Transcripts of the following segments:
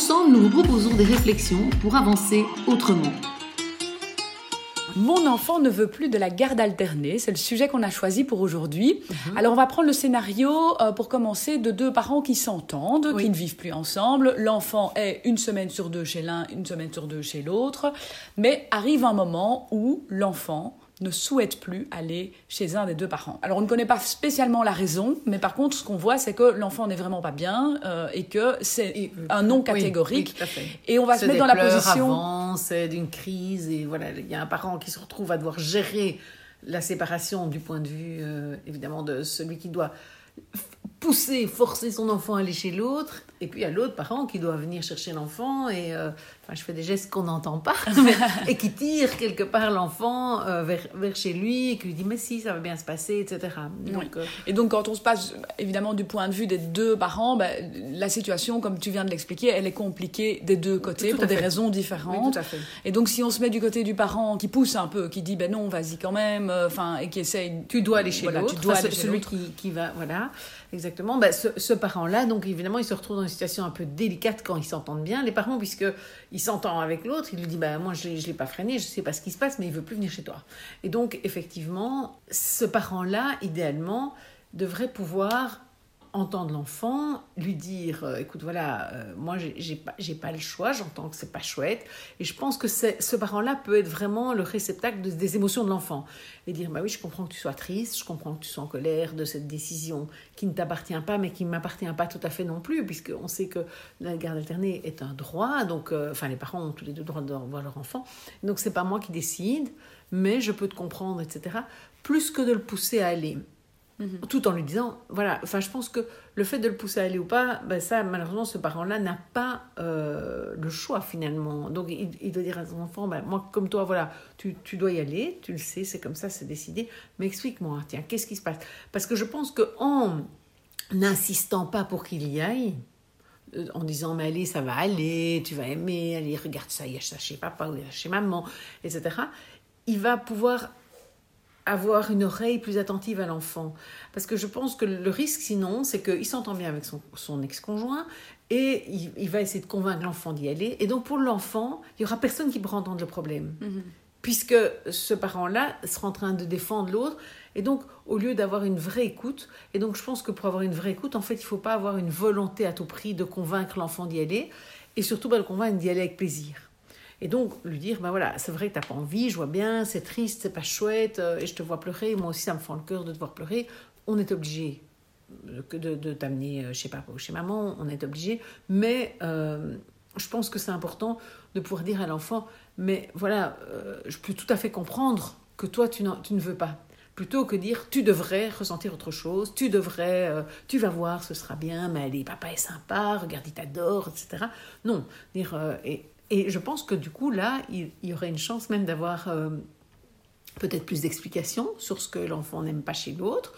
Ensemble, nous vous proposons des réflexions pour avancer autrement. Mon enfant ne veut plus de la garde alternée, c'est le sujet qu'on a choisi pour aujourd'hui. Mhm. Alors on va prendre le scénario euh, pour commencer de deux parents qui s'entendent, qui ne vivent plus ensemble. L'enfant est une semaine sur deux chez l'un, une semaine sur deux chez l'autre, mais arrive un moment où l'enfant ne souhaite plus aller chez un des deux parents. Alors on ne connaît pas spécialement la raison, mais par contre ce qu'on voit c'est que l'enfant n'est vraiment pas bien euh, et que c'est un non catégorique. et on va se mettre dans la position. C'est d'une crise et voilà il y a un parent qui se retrouve à devoir gérer la séparation du point de vue euh, évidemment de celui qui doit pousser, forcer son enfant à aller chez l'autre, et puis il y a l'autre parent qui doit venir chercher l'enfant, et euh, enfin, je fais des gestes qu'on n'entend pas, et qui tire quelque part l'enfant euh, vers, vers, chez lui, et qui lui dit mais si, ça va bien se passer, etc. Donc, euh, Et donc quand on se passe évidemment du point de vue des deux parents, ben, la situation, comme tu viens de l'expliquer, elle est compliquée des deux côtés pour des raisons différentes. Et donc si on se met du côté du parent qui pousse un peu, qui dit ben non, vas-y quand même, enfin, et qui essaye... Tu dois aller chez l'autre, tu dois celui qui, qui va... Voilà. Exactement. Ben, ce, parent-là, donc évidemment, il se retrouve dans une situation un peu délicate quand ils s'entendent bien. Les parents, puisque il s'entend avec l'autre, il lui dit ben, Moi, je ne l'ai pas freiné, je ne sais pas ce qui se passe, mais il veut plus venir chez toi. Et donc, effectivement, ce parent-là, idéalement, devrait pouvoir entendre l'enfant, lui dire euh, écoute voilà euh, moi j'ai pas pas le choix, j'entends que c'est pas chouette. Et je pense que ce parent-là peut être vraiment le réceptacle des émotions de l'enfant. Et dire bah oui je comprends que tu sois triste, je comprends que tu sois en colère de cette décision qui ne t'appartient pas mais qui ne m'appartient pas tout à fait non plus puisque on sait que la garde alternée est un droit donc euh, enfin les parents ont tous les deux le droit de voir leur enfant. Donc c'est pas moi qui décide mais je peux te comprendre etc plus que de le pousser à aller Mhm. Tout en lui disant, voilà, enfin, je pense que le fait de le pousser à aller ou pas, ben ça, malheureusement, ce parent-là n'a pas euh, le choix finalement. Donc, il, doit dire à son enfant, ben, moi, comme toi, voilà, tu, tu, dois y aller, tu le sais, c'est comme ça, c'est décidé, mais explique-moi, tiens, qu'est-ce qui se passe? Parce que je pense qu'en n'insistant pas pour qu'il y aille, euh, en disant mais allez ça va aller tu vas aimer allez regarde ça il y a ça chez papa ou il y a chez maman etc il va pouvoir avoir une oreille plus attentive à l'enfant. Parce que je pense que le risque, sinon, c'est qu'il s'entend bien avec son, ex-conjoint et il, va essayer de convaincre l'enfant d'y aller. Et donc, pour l'enfant, il y aura personne qui pourra entendre le problème. Mhm. Puisque ce parent-là sera en train de défendre l'autre. Et donc, au lieu d'avoir une vraie écoute, et donc je pense que pour avoir une vraie écoute, en fait, il ne faut pas avoir une volonté à tout prix de convaincre l'enfant d'y aller, et surtout pas le convaincre d'y aller avec plaisir. Et donc, lui dire, ben voilà, c'est vrai que tu n'as pas envie, je vois bien, c'est triste, c'est pas chouette, euh, et je te vois pleurer, moi aussi ça me fend le cœur de te voir pleurer. On est obligé de, de, t'amener euh, chez papa ou chez maman, on est obligé. Mais euh, je pense que c'est important de pouvoir dire à l'enfant, mais voilà, je peux tout à fait comprendre que toi, tu, tu ne veux pas plutôt que dire tu devrais ressentir autre chose, tu devrais, tu vas voir, ce sera bien, mais allez, papa est sympa, regarde, il t'adore, etc. Non, dire, et et je pense que du coup, là, il, y aurait une chance même d'avoir euh, peut-être plus d'explications sur ce que l'enfant n'aime pas chez l'autre.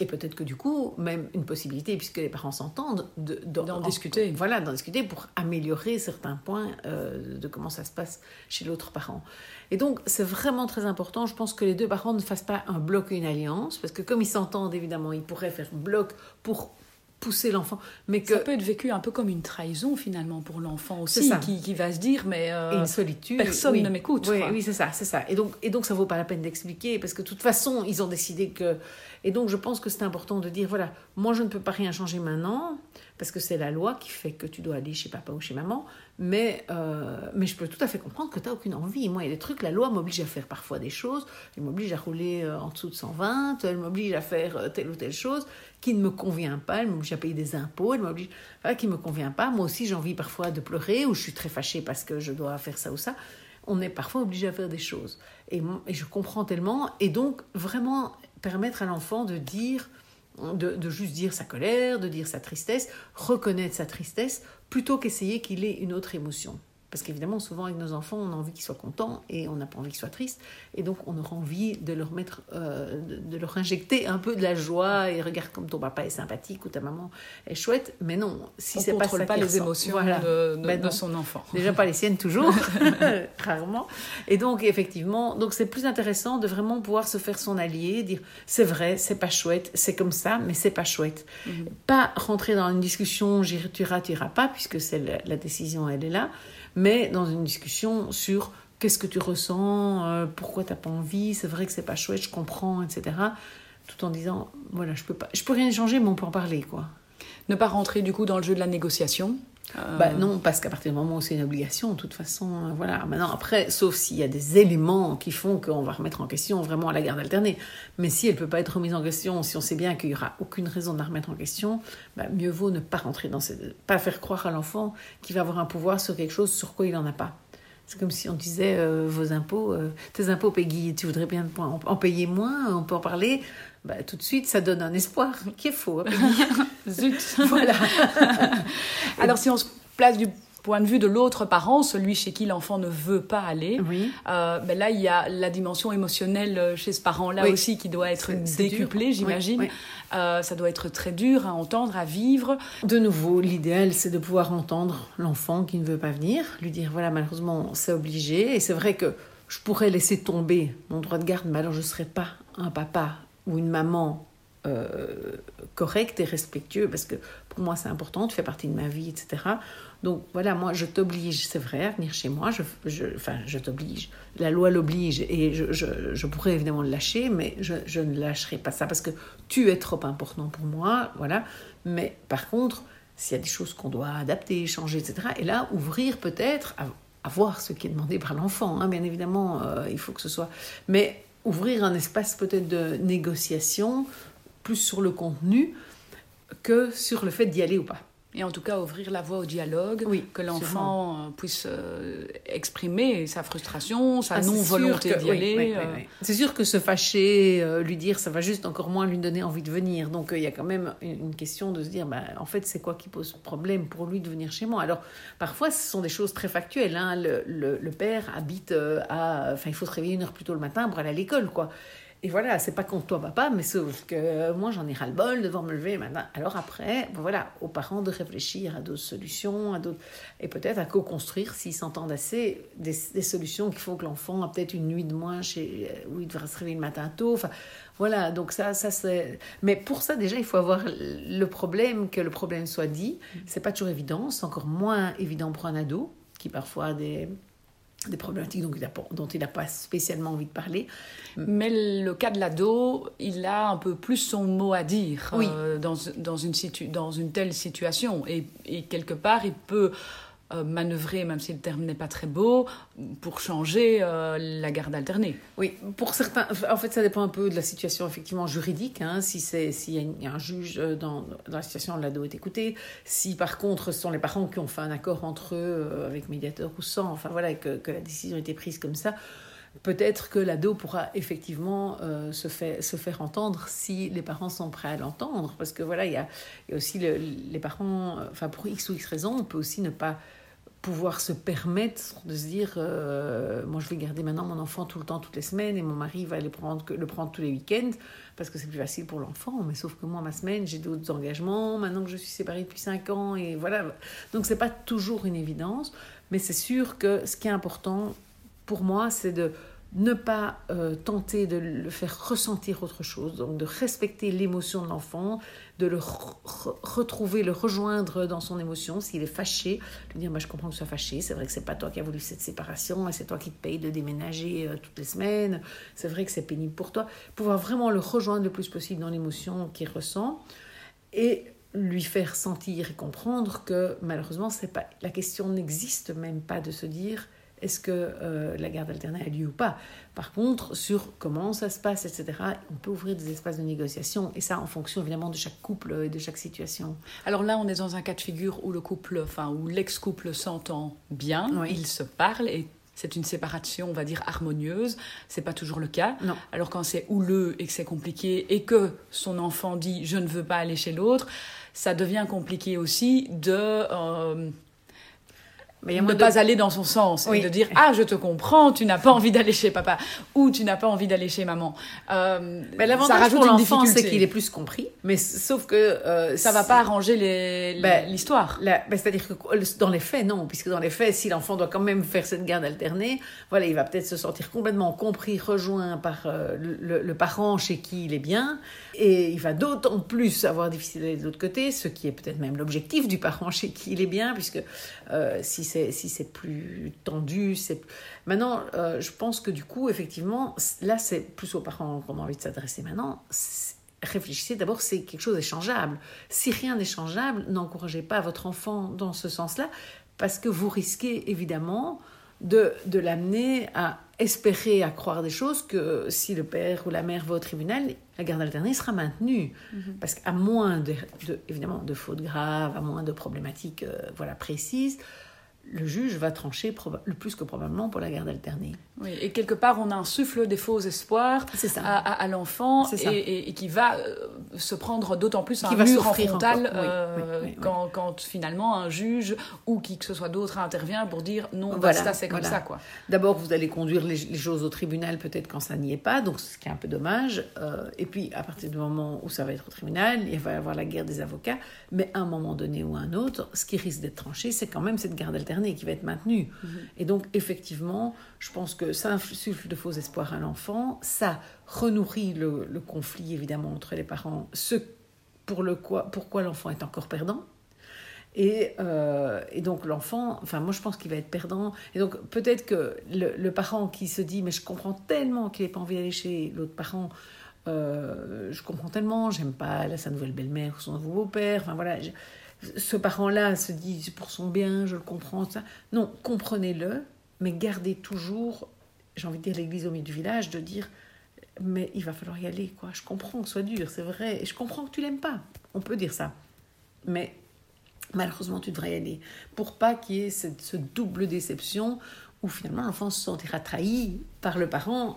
Et peut-être que du coup, même une possibilité, puisque les parents s'entendent, d'en discuter. Voilà, d'en discuter pour améliorer certains points euh, de comment ça se passe chez l'autre parent. Et donc, c'est vraiment très important. Je pense que les deux parents ne fassent pas un bloc et une alliance, parce que comme ils s'entendent, évidemment, ils pourraient faire bloc pour pousser l'enfant. Mais que... Ça peut être vécu un peu comme une trahison finalement pour l'enfant aussi, qui, qui, va se dire mais euh, une solitude. Personne ne m'écoute. Oui, oui c'est ça, c'est ça. Et donc, et donc ça vaut pas la peine d'expliquer parce que de toute façon ils ont décidé que. Et donc je pense que c'est important de dire voilà, moi je ne peux pas rien changer maintenant parce que c'est la loi qui fait que tu dois aller chez papa ou chez maman. Mais, euh, mais je peux tout à fait comprendre que tu n'as aucune envie. Moi, il y a des trucs, la loi m'oblige à faire parfois des choses. Elle m'oblige à rouler euh, en dessous de 120, elle m'oblige à faire euh, telle ou telle chose qui ne me convient pas. Elle m'oblige à payer des impôts, elle m'oblige. qui ne me convient pas. Moi aussi, j'ai envie parfois de pleurer ou je suis très fâchée parce que je dois faire ça ou ça. On est parfois obligé à faire des choses. Et, et je comprends tellement. Et donc, vraiment permettre à l'enfant de dire de, juste dire sa colère, de dire sa tristesse, reconnaître sa tristesse, plutôt qu'essayer qu'il ait une autre émotion. Parce qu'évidemment, souvent avec nos enfants, on a envie qu'ils soient contents et on n'a pas envie qu'ils soient tristes. Et donc, on aura envie de leur mettre, euh, de, leur injecter un peu de la joie et regarde comme ton papa est sympathique ou ta maman est chouette. Mais non, si c'est pas ça pas les émotions de, ben de, son enfant. Déjà pas les siennes toujours, rarement. Et donc, effectivement, donc c'est plus intéressant de vraiment pouvoir se faire son allié, dire c'est vrai, c'est pas chouette, c'est comme ça, mais c'est pas chouette. Mhm. Pas rentrer dans une discussion, tu iras, tu iras pas, puisque c'est la, la décision, elle est là mais dans une discussion sur qu'est-ce que tu ressens, euh, pourquoi tu n'as pas envie, c'est vrai que c'est pas chouette, je comprends, etc. Tout en disant, voilà, je peux pas, je peux rien changer, mais on peut en parler, quoi. Ne pas rentrer du coup dans le jeu de la négociation. Euh, bah, non, parce qu'à partir du moment où c'est une obligation, de toute façon, euh, voilà. Maintenant, après, sauf s'il y a des éléments qui font qu'on va remettre en question vraiment la garde alternée. Mais si elle peut pas être remise en question, si on sait bien qu'il y aura aucune raison de la remettre en question, bah, mieux vaut ne pas rentrer dans cette, pas faire croire à l'enfant qu'il va avoir un pouvoir sur quelque chose sur quoi il n'en a pas. C'est comme si on disait euh, vos impôts, tes impôts, Peggy, tu voudrais bien en payer moins, on peut en parler. Bah, tout de suite, ça donne un espoir qui est faux. Hein, Zut Voilà. Alors, si on se place du point de vue de l'autre parent, celui chez qui l'enfant ne veut pas aller, oui. euh, ben là, il y a la dimension émotionnelle euh, chez ce parent-là aussi qui doit être décuplée, j'imagine. Euh, ça doit être très dur à entendre, à vivre. De nouveau, l'idéal, c'est de pouvoir entendre l'enfant qui ne veut pas venir, lui dire, voilà, malheureusement, c'est obligé. Et c'est vrai que je pourrais laisser tomber mon droit de garde, mais alors je ne serais pas un papa ou une maman euh, correcte et respectueuse, parce que pour moi c'est important, tu fais partie de ma vie, etc. Donc voilà, moi je t'oblige, c'est vrai, à venir chez moi, je, enfin je t'oblige, la loi l'oblige et je, je, pourrais évidemment le lâcher, mais je, je, ne lâcherai pas ça parce que tu es trop important pour moi, voilà. Mais par contre, s'il y a des choses qu'on doit adapter, changer, etc., et là ouvrir peut-être à, voir ce qui est demandé par l'enfant, hein, bien évidemment, euh, il faut que ce soit. Mais ouvrir un espace peut-être de négociation plus sur le contenu que sur le fait d'y aller ou pas. Et en tout cas, ouvrir la voie au dialogue, oui, que l'enfant euh, puisse euh, exprimer sa frustration, sa ah, non-volonté d'y aller. Euh. C'est sûr que se fâcher, lui dire, ça va juste encore moins lui donner envie de venir. Donc il y a quand même une question de se dire, bah, en fait, c'est quoi qui pose problème pour lui de venir chez moi? Alors parfois, ce sont des choses très factuelles. Hein. Le, le, le, père habite à. Enfin, il faut se réveiller une heure plus tôt le matin pour aller à l'école, quoi. Et voilà, c'est pas contre toi, papa, mais sauf que moi, j'en ai ras-le-bol de devoir me lever maintenant. Alors après, voilà, aux parents de réfléchir à d'autres solutions, à d'autres... et peut-être à co-construire, s'ils s'entendent assez, des, solutions qui font que l'enfant a peut-être une nuit de moins chez, où il devra se réveiller le matin tôt. Enfin, voilà, donc ça, ça c'est... Mais pour ça, déjà, il faut avoir le problème, que le problème soit dit. C'est pas toujours évident, c'est encore moins évident pour un ado, qui parfois a des des problématiques dont il n'a pas spécialement envie de parler. Mais le cas de l'ado, il a un peu plus son mot à dire euh, dans, dans, une dans une telle situation. Et, et, quelque part, il peut euh, manœuvrer, même si le terme n'est pas très beau, pour changer euh, la garde alternée. Oui, pour certains, en fait, ça dépend un peu de la situation effectivement juridique. Hein, si c'est s'il y, a un juge euh, dans, dans la situation où l'ado est écouté, si par contre ce sont les parents qui ont fait un accord entre eux avec médiateur ou sans, enfin voilà, que, la décision a été prise comme ça. Peut-être que l'ado pourra effectivement se, fait, se faire entendre si les parents sont prêts à l'entendre. Parce que voilà, il y a aussi les parents, enfin pour X ou X raisons, on peut aussi ne pas pouvoir se permettre de se dire euh, moi je vais garder maintenant mon enfant tout le temps toutes les semaines et mon mari va prendre, le prendre tous les week-ends parce que c'est plus facile pour l'enfant. Mais sauf que moi ma semaine j'ai d'autres engagements maintenant que je suis séparée depuis 5 ans et voilà. Donc c'est pas toujours une évidence mais c'est sûr que ce qui est important pour moi c'est de ne pas euh, tenter de le faire ressentir autre chose, donc de respecter l'émotion de l'enfant, de le retrouver, le rejoindre dans son émotion. S'il est fâché, lui dire bah, Je comprends que tu sois fâché, c'est vrai que c'est pas toi qui as voulu cette séparation et c'est toi qui te payes de déménager euh, toutes les semaines, c'est vrai que c'est pénible pour toi. Pouvoir vraiment le rejoindre le plus possible dans l'émotion qu'il ressent et lui faire sentir et comprendre que malheureusement, c'est pas, la question n'existe même pas de se dire est-ce que euh, la garde alternée a lieu ou pas Par contre, sur comment ça se passe, etc., on peut ouvrir des espaces de négociation, et ça en fonction évidemment de chaque couple et de chaque situation. Alors là, on est dans un cas de figure où le couple, enfin, où l'ex-couple s'entend bien, il se parle, et c'est une séparation, on va dire, harmonieuse. C'est pas toujours le cas. Non. Alors quand c'est houleux et que c'est compliqué et que son enfant dit je ne veux pas aller chez l'autre, ça devient compliqué aussi de euh, mais ne pas aller dans son sens et de dire ah je te comprends tu n'as pas envie d'aller chez papa ou tu n'as pas envie d'aller chez maman. Euh, mais l'avantage pour l'enfant c'est qu'il est plus compris mais sauf que euh, ça va pas arranger ben, l'histoire. ben, c'est à dire que dans les faits non puisque dans les faits si l'enfant doit quand même faire cette garde alternée voilà il va peut-être se sentir complètement compris rejoint par euh, le, le, parent chez qui il est bien et il va d'autant plus avoir difficile d'aller de l'autre côté ce qui est peut-être même l'objectif du parent chez qui il est bien puisque euh, si c'est si c'est plus tendu, c'est maintenant. Euh, je pense que du coup, effectivement, là, c'est plus aux parents qu'on a envie de s'adresser maintenant. Réfléchissez d'abord, c'est quelque chose d'échangeable. Si rien n'est changeable, n'encouragez pas votre enfant dans ce sens-là, parce que vous risquez évidemment de, de l'amener à espérer, à croire des choses que si le père ou la mère va au tribunal, la garde alternée sera maintenue. Mhm. Parce qu'à moins, de, évidemment, de fautes graves, à moins de problématiques euh, voilà, précises, le juge va trancher le plus que probablement pour la garde alternée. Oui, et quelque part, on insuffle des faux espoirs à, l'enfant et, et, qui va euh, se prendre d'autant plus un mur en frontal euh, quand, quand, finalement un juge ou qui que ce soit d'autre intervient pour dire non, voilà, c'est comme ça. quoi. D'abord, vous allez conduire les, choses au tribunal peut-être quand ça n'y est pas, donc ce qui est un peu dommage. Euh, et puis, à partir du moment où ça va être au tribunal, il va y avoir la guerre des avocats. Mais à un moment donné ou à un autre, ce qui risque d'être tranché, c'est quand même cette garde alternée qui va être maintenu. Et donc, effectivement, je pense que ça insuffle de faux espoirs à l'enfant, ça renourrit le, conflit, évidemment, entre les parents, ce pour le quoi, pourquoi l'enfant est encore perdant. Et, euh, et, donc l'enfant, enfin moi je pense qu'il va être perdant. Et donc peut-être que le, parent qui se dit mais je comprends tellement qu'il n'ait pas envie d'aller chez l'autre parent, euh, je comprends tellement, j'aime pas sa nouvelle belle-mère ou son nouveau beau-père, enfin voilà, ce parent-là se dit pour son bien, je le comprends, ça. Non, comprenez-le, mais gardez toujours, j'ai envie de dire l'église au milieu du village, de dire mais il va falloir y aller, quoi. Je comprends soit dur, c'est vrai, et je comprends que tu l'aimes pas. On peut dire ça. Mais malheureusement, tu devrais y aller. Pour pas qu'il y ait cette, ce double déception où finalement l'enfant se sentira trahi par le parent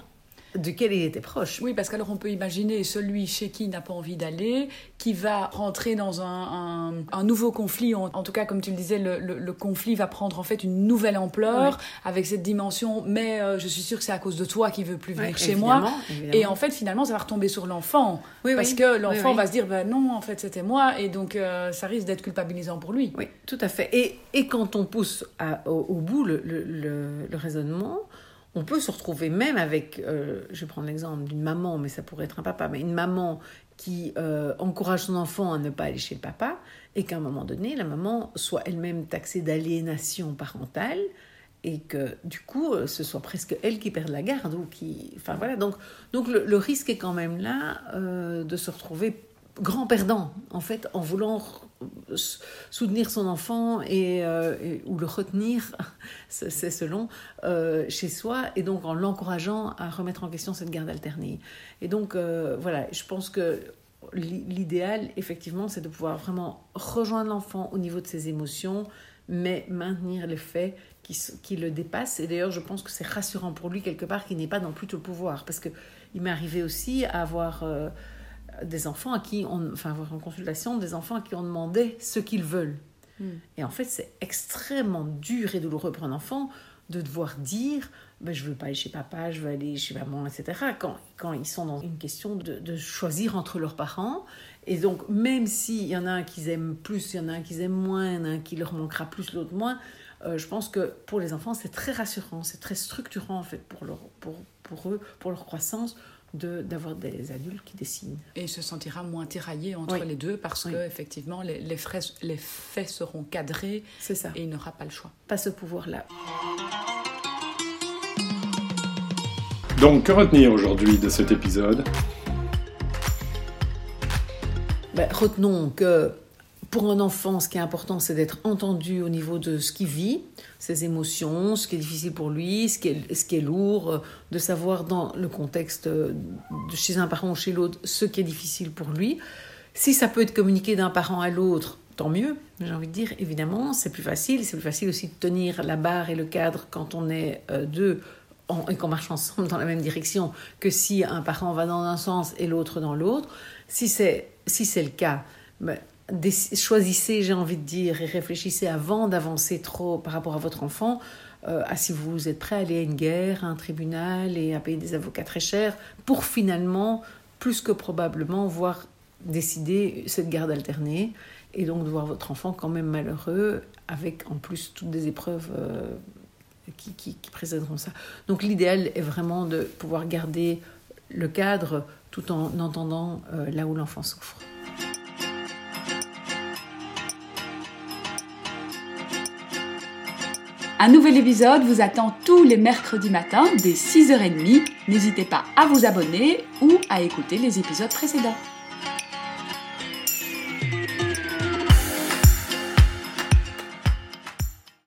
duquel il était proche. Oui, parce qu'alors on peut imaginer celui chez qui il n'a pas envie d'aller, qui va rentrer dans un, un, nouveau conflit. En, tout cas, comme tu le disais, le, le, conflit va prendre en fait une nouvelle ampleur avec cette dimension. Mais euh, je suis sûre que c'est à cause de toi qui veut plus venir chez moi. Et en fait, finalement, ça va retomber sur l'enfant, oui, parce que l'enfant va se dire, ben non, en fait, c'était moi, et donc euh, ça risque d'être culpabilisant pour lui. Oui, tout à fait. Et, et quand on pousse à, au, au, bout le, le raisonnement on peut se retrouver même avec, euh, je vais prendre l'exemple d'une maman, mais ça pourrait être un papa, mais une maman qui euh, encourage son enfant à ne pas aller chez le papa, et qu'à un moment donné, la maman soit elle-même taxée d'aliénation parentale, et que du coup, euh, ce soit presque elle qui perde la garde, ou qui... Enfin voilà, donc, donc le, risque est quand même là de se retrouver grand perdant, en fait, en voulant soutenir son enfant euh, et, ou le retenir, c'est selon, euh, chez soi, et donc en l'encourageant à remettre en question cette garde alternée. Et donc, euh, voilà, je pense que l'idéal, effectivement, c'est de pouvoir vraiment rejoindre l'enfant au niveau de ses émotions, mais maintenir les faits qui, qui le dépassent. Et d'ailleurs, je pense que c'est rassurant pour lui, quelque part, qu'il n'ait pas non plus tout le pouvoir, parce qu'il m'est arrivé aussi à avoir des enfants à qui on, enfin, en consultation, des enfants à qui on demandait ce qu'ils veulent. Hmm. Et en fait, c'est extrêmement dur et douloureux pour un enfant de devoir dire ben, je veux pas aller chez papa, je veux aller chez maman, etc. Quand, quand ils sont dans une question de, de choisir entre leurs parents. Et donc, même s'il y en a un qu'ils aiment plus, il y en a un qu'ils aiment moins, il y en a un qui leur manquera plus, l'autre moins, euh, je pense que pour les enfants, c'est très rassurant, c'est très structurant en fait pour, leur, pour, pour eux, pour leur croissance, d'avoir des adultes qui dessinent. Et il se sentira moins tiraillé entre les deux parce que effectivement les, les, les faits seront cadrés ça. et il n'aura pas le choix. Pas ce pouvoir-là. Donc que retenir aujourd'hui de cet épisode? Ben, Retenons que pour un enfant, ce qui est important, c'est d'être entendu au niveau de ce qu'il vit, ses émotions, ce qui est difficile pour lui, ce qui est, lourd, de savoir dans le contexte de chez un parent ou chez l'autre ce qui est difficile pour lui. Si ça peut être communiqué d'un parent à l'autre, tant mieux, j'ai envie de dire, évidemment, c'est plus facile. C'est plus facile aussi de tenir la barre et le cadre quand on est euh, deux et qu'on marche ensemble dans la même direction que si un parent va dans un sens et l'autre dans l'autre. Si c'est si le cas, ben, choisissez, j'ai envie de dire, et réfléchissez avant d'avancer trop par rapport à votre enfant. Euh, à si vous êtes prêt à aller à une guerre, à un tribunal et à payer des avocats très chers pour finalement, plus que probablement, voir décider cette garde alternée et donc de voir votre enfant quand même malheureux avec en plus toutes des épreuves euh, qui, qui, précéderont ça. Donc l'idéal est vraiment de pouvoir garder le cadre tout en entendant euh, là où l'enfant souffre. Un nouvel épisode vous attend tous les mercredis matins dès 6h30. N'hésitez pas à vous abonner ou à écouter les épisodes précédents.